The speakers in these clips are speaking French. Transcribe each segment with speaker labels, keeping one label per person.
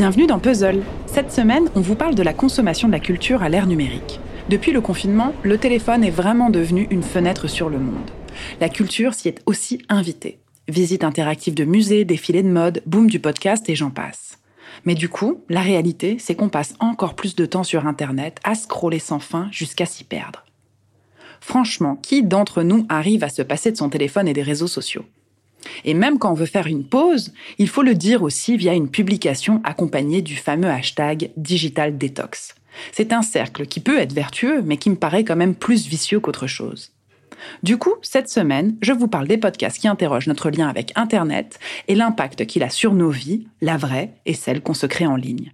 Speaker 1: Bienvenue dans Puzzle. Cette semaine, on vous parle de la consommation de la culture à l'ère numérique. Depuis le confinement, le téléphone est vraiment devenu une fenêtre sur le monde. La culture s'y est aussi invitée. Visite interactive de musées, défilés de mode, boom du podcast et j'en passe. Mais du coup, la réalité, c'est qu'on passe encore plus de temps sur Internet à scroller sans fin jusqu'à s'y perdre. Franchement, qui d'entre nous arrive à se passer de son téléphone et des réseaux sociaux? Et même quand on veut faire une pause, il faut le dire aussi via une publication accompagnée du fameux hashtag Digital Detox. C'est un cercle qui peut être vertueux, mais qui me paraît quand même plus vicieux qu'autre chose. Du coup, cette semaine, je vous parle des podcasts qui interrogent notre lien avec Internet et l'impact qu'il a sur nos vies, la vraie et celle qu'on se crée en ligne.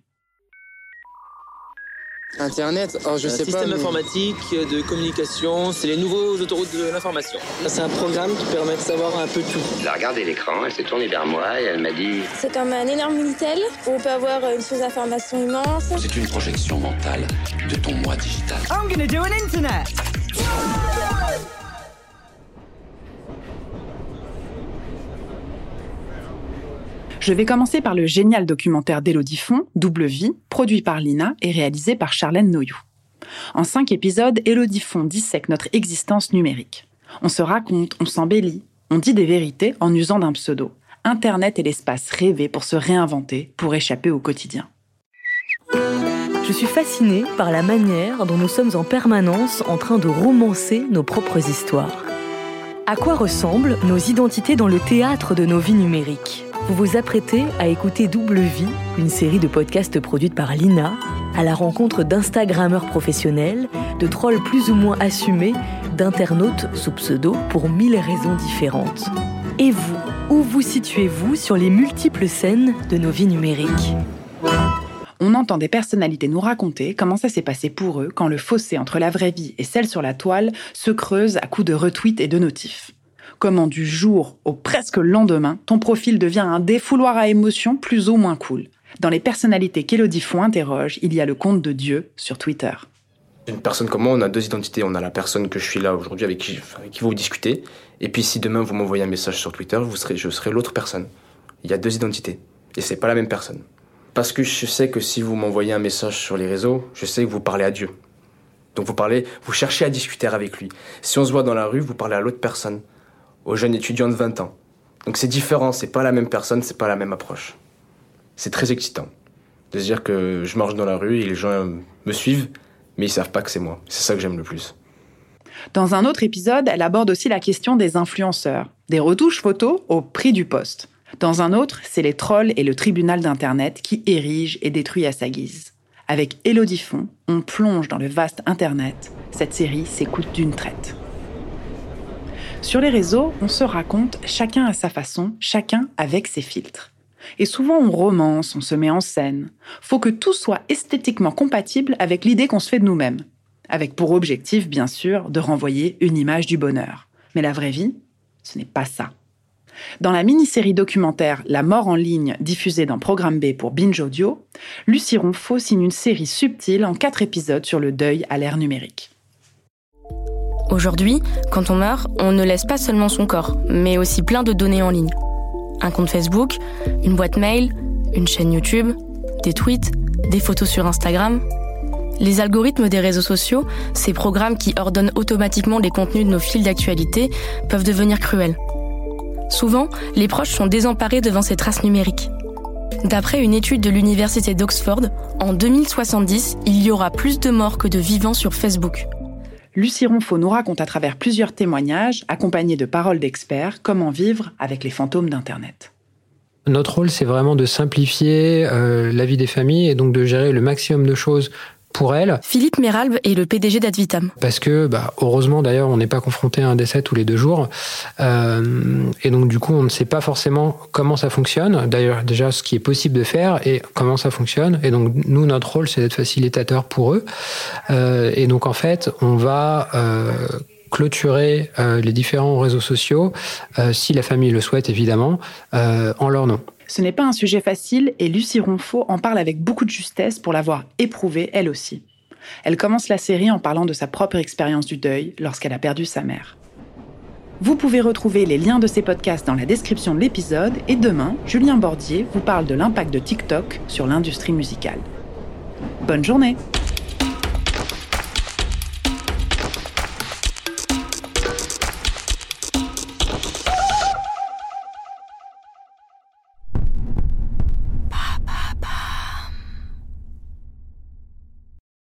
Speaker 2: Internet, oh, je
Speaker 3: Un
Speaker 2: sais pas.
Speaker 3: système
Speaker 2: mais-
Speaker 3: informatique de communication, c'est les nouveaux autoroutes de l'information.
Speaker 2: C'est un programme qui permet de savoir un peu tout.
Speaker 4: Elle a regardé l'écran, elle s'est tournée vers moi et elle m'a dit
Speaker 5: C'est comme un énorme Minitel où on peut avoir une source d'information immense.
Speaker 6: C'est une projection mentale de ton moi digital.
Speaker 1: Je vais commencer par le génial documentaire d'Élodie Font, Double Vie, produit par Lina et réalisé par Charlène Noyou. En cinq épisodes, Élodie Font dissèque notre existence numérique. On se raconte, on s'embellit, on dit des vérités en usant d'un pseudo. Internet est l'espace rêvé pour se réinventer, pour échapper au quotidien.
Speaker 7: Je suis fascinée par la manière dont nous sommes en permanence en train de romancer nos propres histoires. À quoi ressemblent nos identités dans le théâtre de nos vies numériques? Vous vous apprêtez à écouter Double Vie, une série de podcasts produite par Lina, à la rencontre d'Instagrammeurs professionnels, de trolls plus ou moins assumés, d'internautes sous pseudo pour mille raisons différentes. Et vous, où vous situez-vous sur les multiples scènes de nos vies numériques?
Speaker 1: On entend des personnalités nous raconter comment ça s'est passé pour eux quand le fossé entre la vraie vie et celle sur la toile se creuse à coups de retweets et de notifs. Comment du jour au presque lendemain, ton profil devient un défouloir à émotions plus ou moins cool. Dans les personnalités qu'Élodie Font interroge, il y a le compte de Dieu sur Twitter.
Speaker 8: Une personne comme moi, on a deux identités. On a la personne que je suis là aujourd'hui avec qui, avec qui vous discutez. Et puis si demain vous m'envoyez un message sur Twitter, vous serez, je serai l'autre personne. Il y a deux identités. Et c'est pas la même personne. Parce que je sais que si vous m'envoyez un message sur les réseaux, je sais que vous parlez à Dieu. Donc vous parlez, vous cherchez à discuter avec lui. Si on se voit dans la rue, vous parlez à l'autre personne, au jeune étudiant de 20 ans. Donc c'est différent, c'est pas la même personne, c'est pas la même approche. C'est très excitant de se dire que je marche dans la rue et les gens me suivent, mais ils savent pas que c'est moi. C'est ça que j'aime le plus.
Speaker 1: Dans un autre épisode, elle aborde aussi la question des influenceurs, des retouches photos au prix du poste. Dans un autre, c'est les trolls et le tribunal d'Internet qui érigent et détruisent à sa guise. Avec Élodie Font, on plonge dans le vaste Internet. Cette série s'écoute d'une traite. Sur les réseaux, on se raconte chacun à sa façon, chacun avec ses filtres. Et souvent on romance, on se met en scène. Faut que tout soit esthétiquement compatible avec l'idée qu'on se fait de nous-mêmes. Avec pour objectif, bien sûr, de renvoyer une image du bonheur. Mais la vraie vie, ce n'est pas ça. Dans la mini-série documentaire La mort en ligne diffusée dans Programme B pour Binge Audio, Lucie Ronfaux signe une série subtile en quatre épisodes sur le deuil à l'ère numérique.
Speaker 9: Aujourd'hui, quand on meurt, on ne laisse pas seulement son corps, mais aussi plein de données en ligne. Un compte Facebook, une boîte mail, une chaîne YouTube, des tweets, des photos sur Instagram. Les algorithmes des réseaux sociaux, ces programmes qui ordonnent automatiquement les contenus de nos fils d'actualité, peuvent devenir cruels. Souvent, les proches sont désemparés devant ces traces numériques. D'après une étude de l'université d'Oxford, en 2070, il y aura plus de morts que de vivants sur Facebook.
Speaker 1: Lucie Ronfaux nous raconte à travers plusieurs témoignages, accompagnés de paroles d'experts, comment vivre avec les fantômes d'Internet.
Speaker 10: Notre rôle, c'est vraiment de simplifier euh, la vie des familles et donc de gérer le maximum de choses pour.
Speaker 9: Philippe Méralbe est le PDG d'Advitam.
Speaker 10: Parce que, bah, heureusement d'ailleurs, on n'est pas confronté à un décès tous les deux jours. Euh, et donc, du coup, on ne sait pas forcément comment ça fonctionne. D'ailleurs, déjà, ce qui est possible de faire et comment ça fonctionne. Et donc, nous, notre rôle, c'est d'être facilitateur pour eux. Euh, et donc, en fait, on va euh, clôturer euh, les différents réseaux sociaux, euh, si la famille le souhaite, évidemment, euh, en leur nom.
Speaker 1: Ce n'est pas un sujet facile et Lucie Ronfaux en parle avec beaucoup de justesse pour l'avoir éprouvé elle aussi. Elle commence la série en parlant de sa propre expérience du deuil lorsqu'elle a perdu sa mère. Vous pouvez retrouver les liens de ces podcasts dans la description de l'épisode et demain, Julien Bordier vous parle de l'impact de TikTok sur l'industrie musicale. Bonne journée